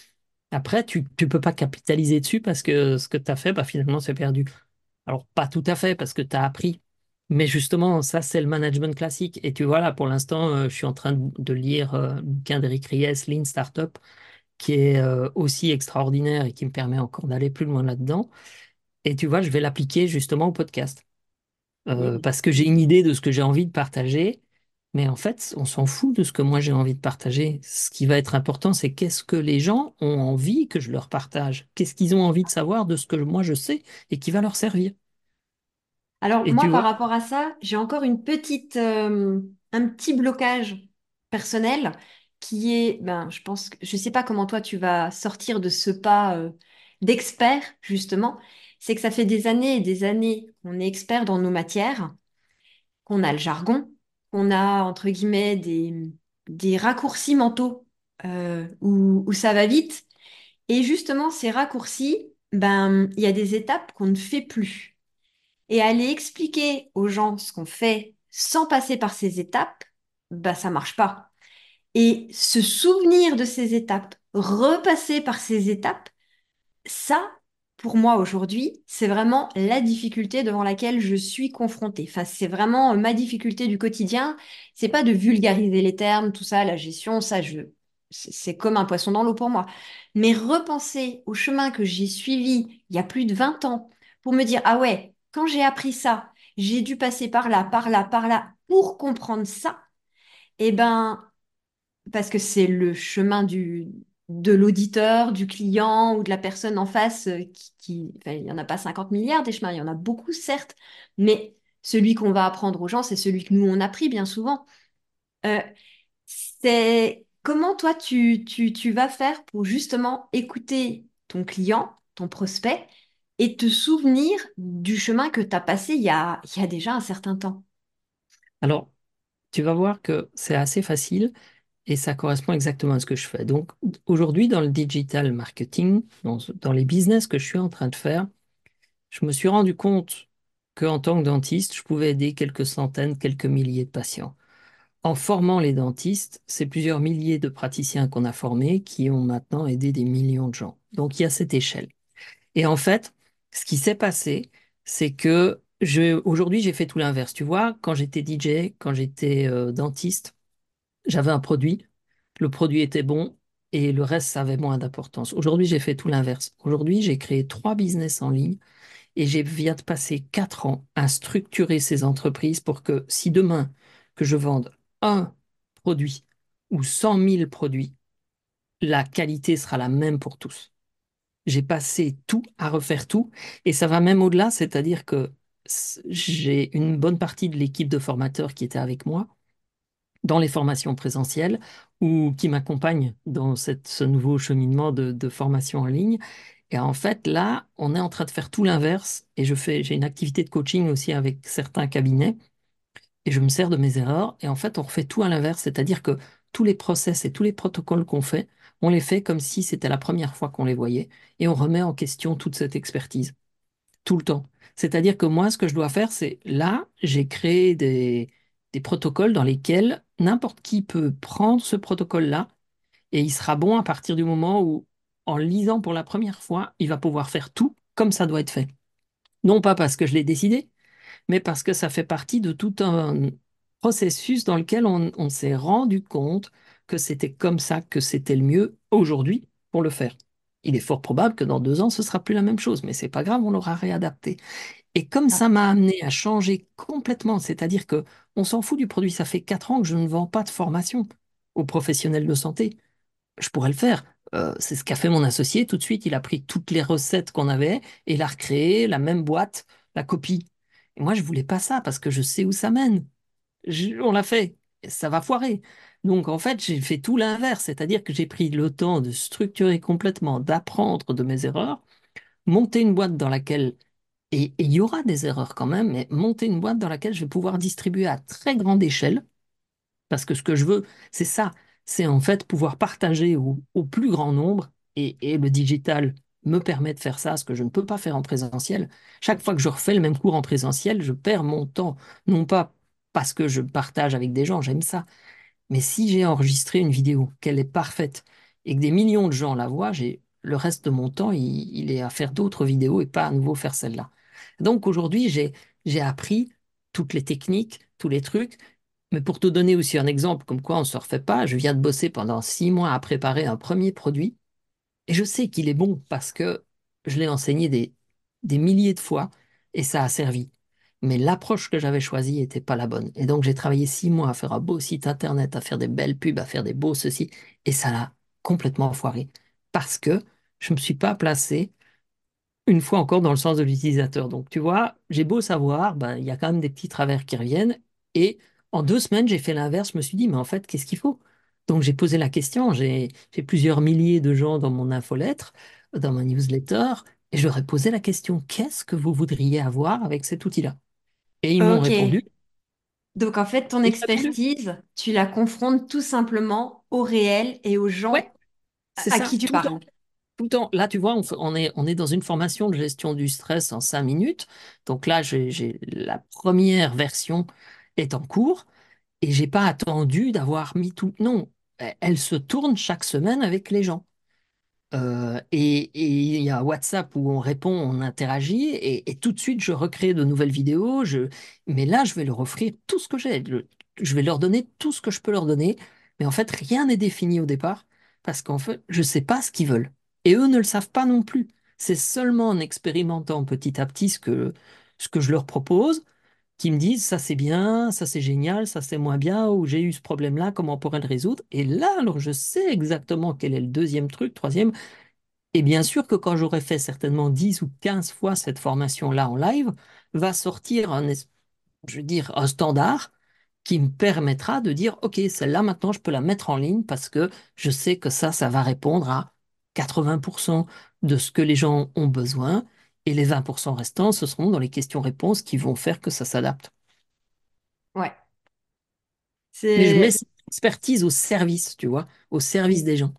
après, tu ne peux pas capitaliser dessus parce que ce que tu as fait, bah, finalement, c'est perdu. Alors, pas tout à fait parce que tu as appris. Mais justement, ça, c'est le management classique. Et tu vois, là, pour l'instant, euh, je suis en train de, de lire euh, le bouquin d'Eric Ries, Lean Startup, qui est euh, aussi extraordinaire et qui me permet encore d'aller plus loin là-dedans. Et tu vois, je vais l'appliquer justement au podcast. Euh, parce que j'ai une idée de ce que j'ai envie de partager. Mais en fait, on s'en fout de ce que moi j'ai envie de partager. Ce qui va être important, c'est qu'est-ce que les gens ont envie que je leur partage? Qu'est-ce qu'ils ont envie de savoir de ce que moi je sais et qui va leur servir? Alors Et moi, par vois, rapport à ça, j'ai encore une petite, euh, un petit blocage personnel qui est, ben, je pense, que, je sais pas comment toi tu vas sortir de ce pas euh, d'expert justement. C'est que ça fait des années et des années qu'on est expert dans nos matières, qu'on a le jargon, qu'on a entre guillemets des, des raccourcis mentaux euh, où, où ça va vite. Et justement, ces raccourcis, ben, il y a des étapes qu'on ne fait plus et aller expliquer aux gens ce qu'on fait sans passer par ces étapes, bah ça marche pas. Et se souvenir de ces étapes, repasser par ces étapes, ça, pour moi aujourd'hui, c'est vraiment la difficulté devant laquelle je suis confrontée. Enfin, c'est vraiment ma difficulté du quotidien. C'est pas de vulgariser les termes, tout ça, la gestion, ça, je, c'est comme un poisson dans l'eau pour moi. Mais repenser au chemin que j'ai suivi il y a plus de 20 ans pour me dire, ah ouais, quand j'ai appris ça, j'ai dû passer par là, par là, par là pour comprendre ça. Eh ben, parce que c'est le chemin de l'auditeur, du client ou de la personne en face euh, qui, il n'y en a pas 50 milliards des chemins, il y en a beaucoup certes, mais celui qu'on va apprendre aux gens, c'est celui que nous on a bien souvent. Euh, c'est comment toi tu, tu vas faire pour justement écouter ton client, ton prospect, et te souvenir du chemin que tu as passé il y a, déjà un certain temps. alors, tu vas voir que c'est assez facile et ça correspond exactement à ce que je fais. Donc, aujourd'hui, dans le digital marketing, dans, dans les business que je suis en train de faire, je me suis rendu compte qu'en tant que dentiste, je pouvais aider quelques centaines, quelques milliers de patients. En formant les dentistes, c'est plusieurs milliers de praticiens qu'on a formés qui ont maintenant aidé des millions de gens. Donc il y a cette échelle. Et en fait, ce qui s'est passé, c'est que aujourd'hui, j'ai fait tout l'inverse. Tu vois, quand j'étais DJ, quand j'étais euh, dentiste, j'avais un produit, le produit était bon et le reste, ça avait moins d'importance. Aujourd'hui, j'ai fait tout l'inverse. Aujourd'hui, j'ai créé trois business en ligne et je viens de passer quatre ans à structurer ces entreprises pour que si demain que je vende un produit ou cent mille produits, la qualité sera la même pour tous. J'ai passé tout à refaire tout. Et ça va même au-delà, c'est-à-dire que j'ai une bonne partie de l'équipe de formateurs qui était avec moi dans les formations présentielles ou qui m'accompagnent dans ce nouveau cheminement de, de formation en ligne. Et en fait, là, on est en train de faire tout l'inverse. Et je fais, j'ai une activité de coaching aussi avec certains cabinets et je me sers de mes erreurs. Et en fait, on refait tout à l'inverse, c'est-à-dire que tous les process et tous les protocoles qu'on fait, on les fait comme si c'était la première fois qu'on les voyait et on remet en question toute cette expertise tout le temps. C'est-à-dire que moi, ce que je dois faire, c'est là, j'ai créé des, des protocoles dans lesquels n'importe qui peut prendre ce protocole-là et il sera bon à partir du moment où, en lisant pour la première fois, il va pouvoir faire tout comme ça doit être fait. Non pas parce que je l'ai décidé, mais parce que ça fait partie de tout un processus dans lequel on, on s'est rendu compte que c'était comme ça que c'était le mieux aujourd'hui pour le faire. Il est fort probable que dans deux ans, ce sera plus la même chose, mais c'est pas grave, on l'aura réadapté. Et comme Ah, ça m'a amené à changer complètement, c'est-à-dire que on s'en fout du produit, ça fait quatre ans que je ne vends pas de formation aux professionnels de santé. Je pourrais le faire. Euh, c'est ce qu'a fait mon associé. Tout de suite, il a pris toutes les recettes qu'on avait et il a recréé la même boîte, la copie. Et moi, je voulais pas ça parce que je sais où ça mène. On l'a fait. Ça va foirer. Donc, en fait, j'ai fait tout l'inverse, c'est-à-dire que j'ai pris le temps de structurer complètement, d'apprendre de mes erreurs, monter une boîte dans laquelle et il y aura des erreurs quand même, mais monter une boîte dans laquelle je vais pouvoir distribuer à très grande échelle, parce que ce que je veux, c'est ça, c'est en fait pouvoir partager au, au plus grand nombre, et, et le digital me permet de faire ça, ce que je ne peux pas faire en présentiel. Chaque fois que je refais le même cours en présentiel, je perds mon temps, non pas parce que je partage avec des gens, j'aime ça, mais si j'ai enregistré une vidéo, qu'elle est parfaite et que des millions de gens la voient, j'ai le reste de mon temps, il, est à faire d'autres vidéos et pas à nouveau faire celle-là. Donc aujourd'hui, j'ai j'ai appris toutes les techniques, tous les trucs. Mais pour te donner aussi un exemple, comme quoi on ne se refait pas, je viens de bosser pendant six mois à préparer un premier produit et je sais qu'il est bon parce que je l'ai enseigné des, des milliers de fois et ça a servi. Mais l'approche que j'avais choisie n'était pas la bonne. Et donc j'ai travaillé six mois à faire un beau site internet, à faire des belles pubs, à faire des beaux ceci, et ça l'a complètement foiré. Parce que je ne me suis pas placé une fois encore dans le sens de l'utilisateur. Donc tu vois, j'ai beau savoir, ben, il y a quand même des petits travers qui reviennent. Et en deux semaines, j'ai fait l'inverse. Je me suis dit, mais en fait, qu'est-ce qu'il faut? Donc j'ai posé la question. J'ai plusieurs milliers de gens dans mon infolettre, dans ma newsletter, et ai posé la question, qu'est-ce que vous voudriez avoir avec cet outil-là? Et ils m'ont Ok. répondu. Donc en fait, ton expertise, tu la confrontes tout simplement au réel et aux Ouais, gens c'est à ça, qui tu tout le temps. parles. Tout le temps. Là, tu vois, on, est, on est dans une formation de gestion du stress en cinq minutes. Donc là, j'ai, j'ai- la première version est en cours et j'ai pas attendu d'avoir mis tout. Non, elle elle se tourne chaque semaine avec les gens. Euh, et il y a WhatsApp où on répond, on interagit, et, tout de suite, je recrée de nouvelles vidéos. Je... Mais là, je vais leur offrir tout ce que j'ai. Je vais leur donner tout ce que je peux leur donner. Mais en fait, rien n'est défini au départ, parce qu'en fait, je ne sais pas ce qu'ils veulent. Et eux ne le savent pas non plus. C'est seulement en expérimentant petit à petit ce que, ce que je leur propose, qu'ils me disent, ça c'est bien, ça c'est génial, ça c'est moins bien, ou j'ai eu ce problème-là, comment on pourrait le résoudre? Et là, alors, je sais exactement quel est le deuxième truc, troisième. Et bien sûr que quand j'aurai fait certainement 10 ou 15 fois cette formation-là en live, va sortir je veux dire, un standard qui me permettra de dire, OK, celle-là, maintenant, je peux la mettre en ligne parce que je sais que ça, ça va répondre à 80% de ce que les gens ont besoin. Et les 20% restants, ce seront dans les questions-réponses qui vont faire que ça s'adapte. Ouais. Mais je mets C'est, cette expertise au service, tu vois, au service des gens,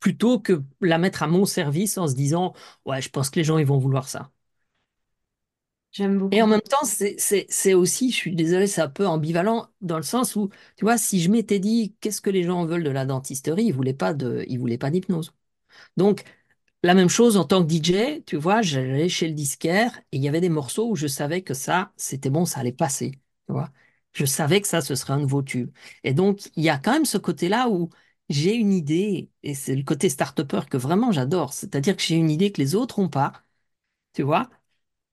plutôt que la mettre à mon service en se disant, ouais, je pense que les gens, ils vont vouloir ça. j'aime Et en beaucoup. même temps, c'est aussi, je suis désolé, c'est un peu ambivalent dans le sens où, tu vois, si je m'étais dit qu'est-ce que les gens veulent de la dentisterie, ils voulaient pas de, ils voulaient pas d'hypnose. Donc, la même chose en tant que DJ, tu vois, j'allais chez le disquaire et il y avait des morceaux où je savais que ça, c'était bon, ça allait passer, tu vois. Je savais que ça, ce serait un nouveau tube. Et donc, il y a quand même ce côté-là où j'ai une idée, et c'est le côté start-upper que vraiment j'adore, c'est-à-dire que j'ai une idée que les autres n'ont pas, tu vois.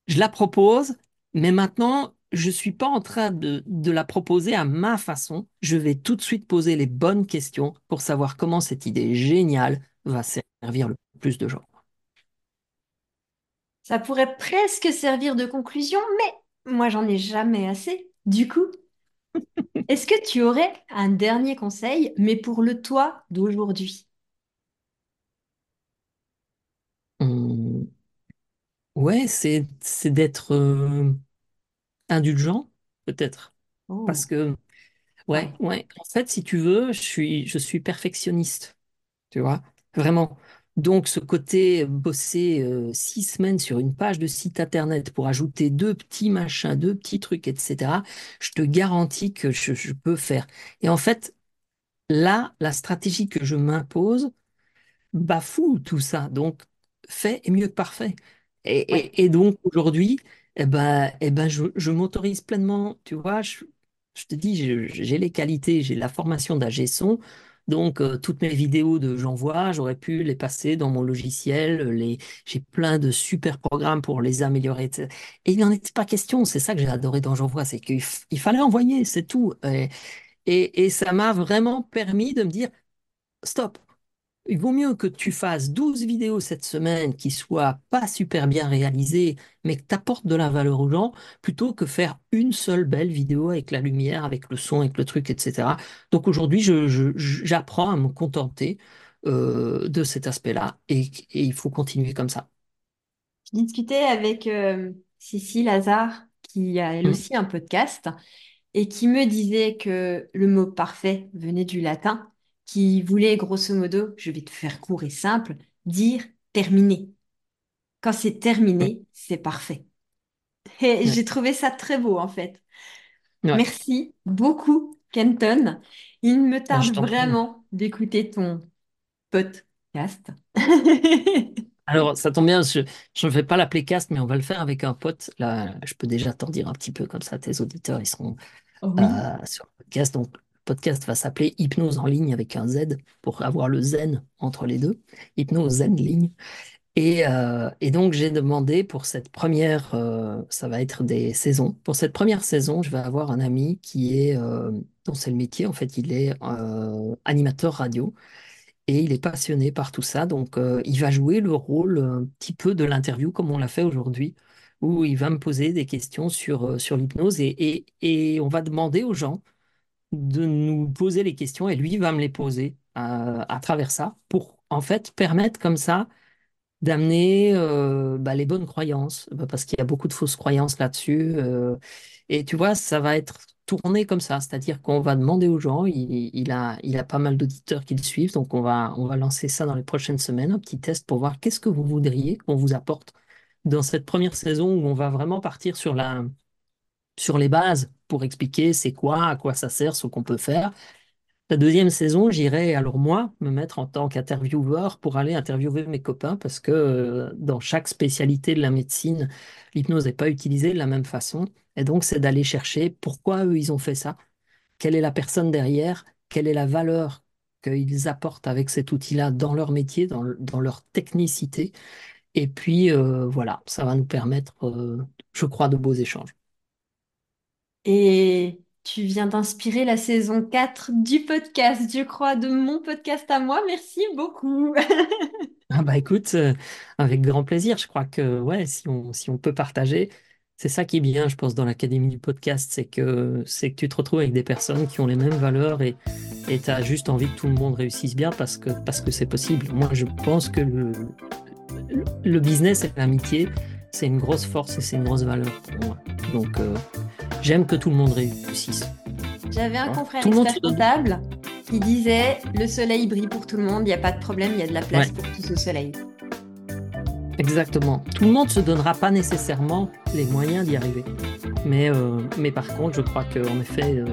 Je la propose, mais maintenant, je ne suis pas en train de, de la proposer à ma façon. Je vais tout de suite poser les bonnes questions pour savoir comment cette idée géniale va servir le plus de gens. Ça pourrait presque servir de conclusion, mais moi, j'en ai jamais assez. Du coup, est-ce que tu aurais un dernier conseil, mais pour le toi d'aujourd'hui? Hum, ouais, c'est c'est d'être euh, indulgent, peut-être. Parce Oh, que, ouais, ouais. ouais, en fait, si tu veux, je suis, je suis perfectionniste. tu vois, vraiment. Donc, ce côté euh, bosser euh, six semaines sur une page de site internet pour ajouter deux petits machins, deux petits trucs, etc., je te garantis que je, je peux faire. Et en fait, là, la stratégie que je m'impose, bafoue tout ça. Donc, fait est mieux que parfait. Et, Ouais. et- et donc, aujourd'hui, eh ben, eh ben, je, je m'autorise pleinement, tu vois, je, je te dis, j'ai les qualités, j'ai la formation d'ingé son, donc euh, toutes mes vidéos de j'envoie, j'aurais pu les passer dans mon logiciel, les, j'ai plein de super programmes pour les améliorer. Et il n'en était pas question, c'est ça que j'ai adoré dans j'envoie, c'est qu'il fallait envoyer, c'est tout. Et ça m'a vraiment permis de me dire, stop. Il vaut mieux que tu fasses 12 vidéos cette semaine qui soient pas super bien réalisées, mais que tu apportes de la valeur aux gens, plutôt que faire une seule belle vidéo avec la lumière, avec le son, avec le truc, etc. Donc aujourd'hui, j'apprends à me contenter euh, de cet aspect-là et, et il faut continuer comme ça. Je discutais avec euh, Cécile Lazare, qui a elle Mm. aussi un podcast, et qui me disait que le mot parfait venait du latin, qui voulait grosso modo, je vais te faire court et simple, dire terminé. Quand c'est terminé, c'est parfait. Et Ouais. j'ai trouvé ça très beau en fait. Ouais. Merci beaucoup, Kenton. Il me je tarde vraiment d'écouter ton podcast. Alors, ça tombe bien, je ne vais pas l'appeler cast, mais on va le faire avec un pote. Là, je peux déjà t'en dire un petit peu comme ça, tes auditeurs, ils seront Oui. euh, sur le podcast. Donc, podcast va s'appeler Hypnose en ligne avec un Z pour avoir le zen entre les deux. Hypnose zen ligne. Et, euh, et donc, j'ai demandé pour cette première, euh, ça va être des saisons. Pour cette première saison, je vais avoir un ami qui est, euh, dont c'est le métier, en fait, il est euh, animateur radio et il est passionné par tout ça. Donc, il va jouer le rôle un petit peu de l'interview comme on l'a fait aujourd'hui, où il va me poser des questions sur, sur l'hypnose et, et on va demander aux gens de nous poser les questions et lui va me les poser euh, à travers ça pour en fait permettre comme ça d'amener euh, bah, les bonnes croyances, bah, parce qu'il y a beaucoup de fausses croyances là-dessus. euh, et tu vois, ça va être tourné comme ça, c'est-à-dire qu'on va demander aux gens, il, il a, il a pas mal d'auditeurs qui le suivent, donc on va, on va lancer ça dans les prochaines semaines, un petit test pour voir qu'est-ce que vous voudriez qu'on vous apporte dans cette première saison où on va vraiment partir sur la, sur les bases pour expliquer c'est quoi, à quoi ça sert, ce qu'on peut faire. La deuxième saison, j'irai alors moi me mettre en tant qu'intervieweur pour aller interviewer mes copains parce que euh, dans chaque spécialité de la médecine, l'hypnose n'est pas utilisée de la même façon. Et donc, c'est d'aller chercher pourquoi eux, ils ont fait ça, quelle est la personne derrière, quelle est la valeur qu'ils apportent avec cet outil-là dans leur métier, dans, le- dans leur technicité. Et puis, euh, voilà, ça va nous permettre, euh, je crois, de beaux échanges. Et tu viens d'inspirer la saison 4 du podcast, je crois, de mon podcast à moi. Merci beaucoup. Ah bah écoute, euh, avec grand plaisir. Je crois que ouais, si on, si on peut partager, c'est ça qui est bien, je pense, dans l'Académie du podcast, c'est que que tu te retrouves avec des personnes qui ont les mêmes valeurs et tu as juste envie que tout le monde réussisse bien parce que parce que c'est possible. Moi, je pense que le, le, le business et l'amitié, c'est une grosse force et c'est une grosse valeur pour moi. Donc euh, j'aime que tout le monde réussisse. J'avais un hein. confrère Tout expert comptable qui disait le soleil brille pour tout le monde, il n'y a pas de problème, il y a de la place Ouais. pour tout ce soleil. Exactement. Tout le monde ne se donnera pas nécessairement les moyens d'y arriver. Mais, euh, mais par contre, je crois qu'en effet, euh,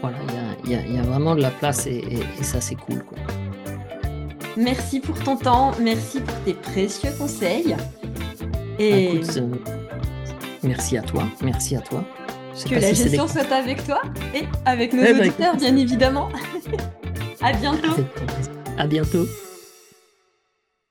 voilà, il y a, y y vraiment de la place et, et- et ça, c'est cool, quoi. Merci pour ton temps, merci pour tes précieux conseils. Bah, Et écoute, euh, merci à toi, merci à toi. Que la si gestion soit avec toi et avec nos Eh ben, auditeurs, bien évidemment. À bientôt. À bientôt.